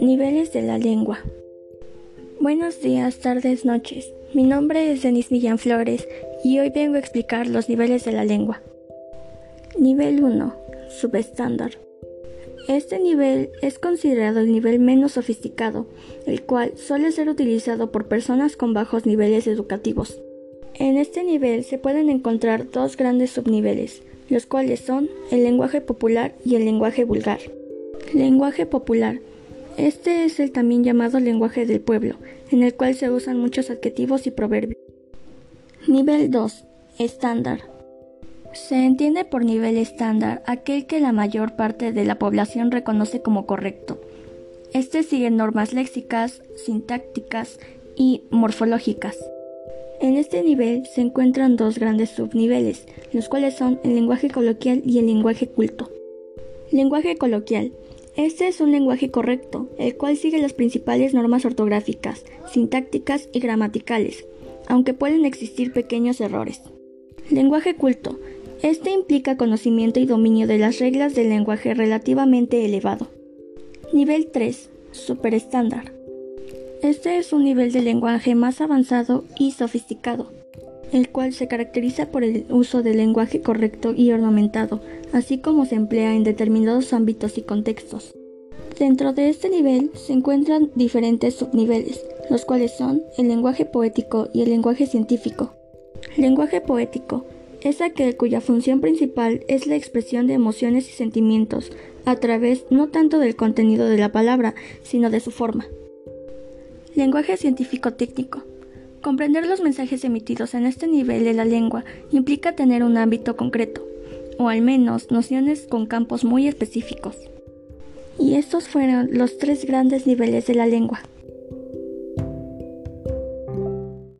Niveles de la lengua. Buenos días, tardes, noches. Mi nombre es Denise Millán Flores y hoy vengo a explicar los niveles de la lengua. Nivel 1. Subestándar. Este nivel es considerado el nivel menos sofisticado, el cual suele ser utilizado por personas con bajos niveles educativos. En este nivel se pueden encontrar dos grandes subniveles, los cuales son el lenguaje popular y el lenguaje vulgar. Lenguaje popular este es el también llamado lenguaje del pueblo, en el cual se usan muchos adjetivos y proverbios. Nivel 2. Estándar. Se entiende por nivel estándar aquel que la mayor parte de la población reconoce como correcto. Este sigue normas léxicas, sintácticas y morfológicas. En este nivel se encuentran dos grandes subniveles, los cuales son el lenguaje coloquial y el lenguaje culto. Lenguaje coloquial este es un lenguaje correcto, el cual sigue las principales normas ortográficas, sintácticas y gramaticales, aunque pueden existir pequeños errores. Lenguaje culto. Este implica conocimiento y dominio de las reglas del lenguaje relativamente elevado. Nivel 3. Superestándar. Este es un nivel de lenguaje más avanzado y sofisticado, el cual se caracteriza por el uso del lenguaje correcto y ornamentado, así como se emplea en determinados ámbitos y contextos. Dentro de este nivel se encuentran diferentes subniveles, los cuales son el lenguaje poético y el lenguaje científico. Lenguaje poético es aquel cuya función principal es la expresión de emociones y sentimientos a través no tanto del contenido de la palabra, sino de su forma. Lenguaje científico técnico Comprender los mensajes emitidos en este nivel de la lengua implica tener un ámbito concreto, o al menos nociones con campos muy específicos. Y estos fueron los tres grandes niveles de la lengua.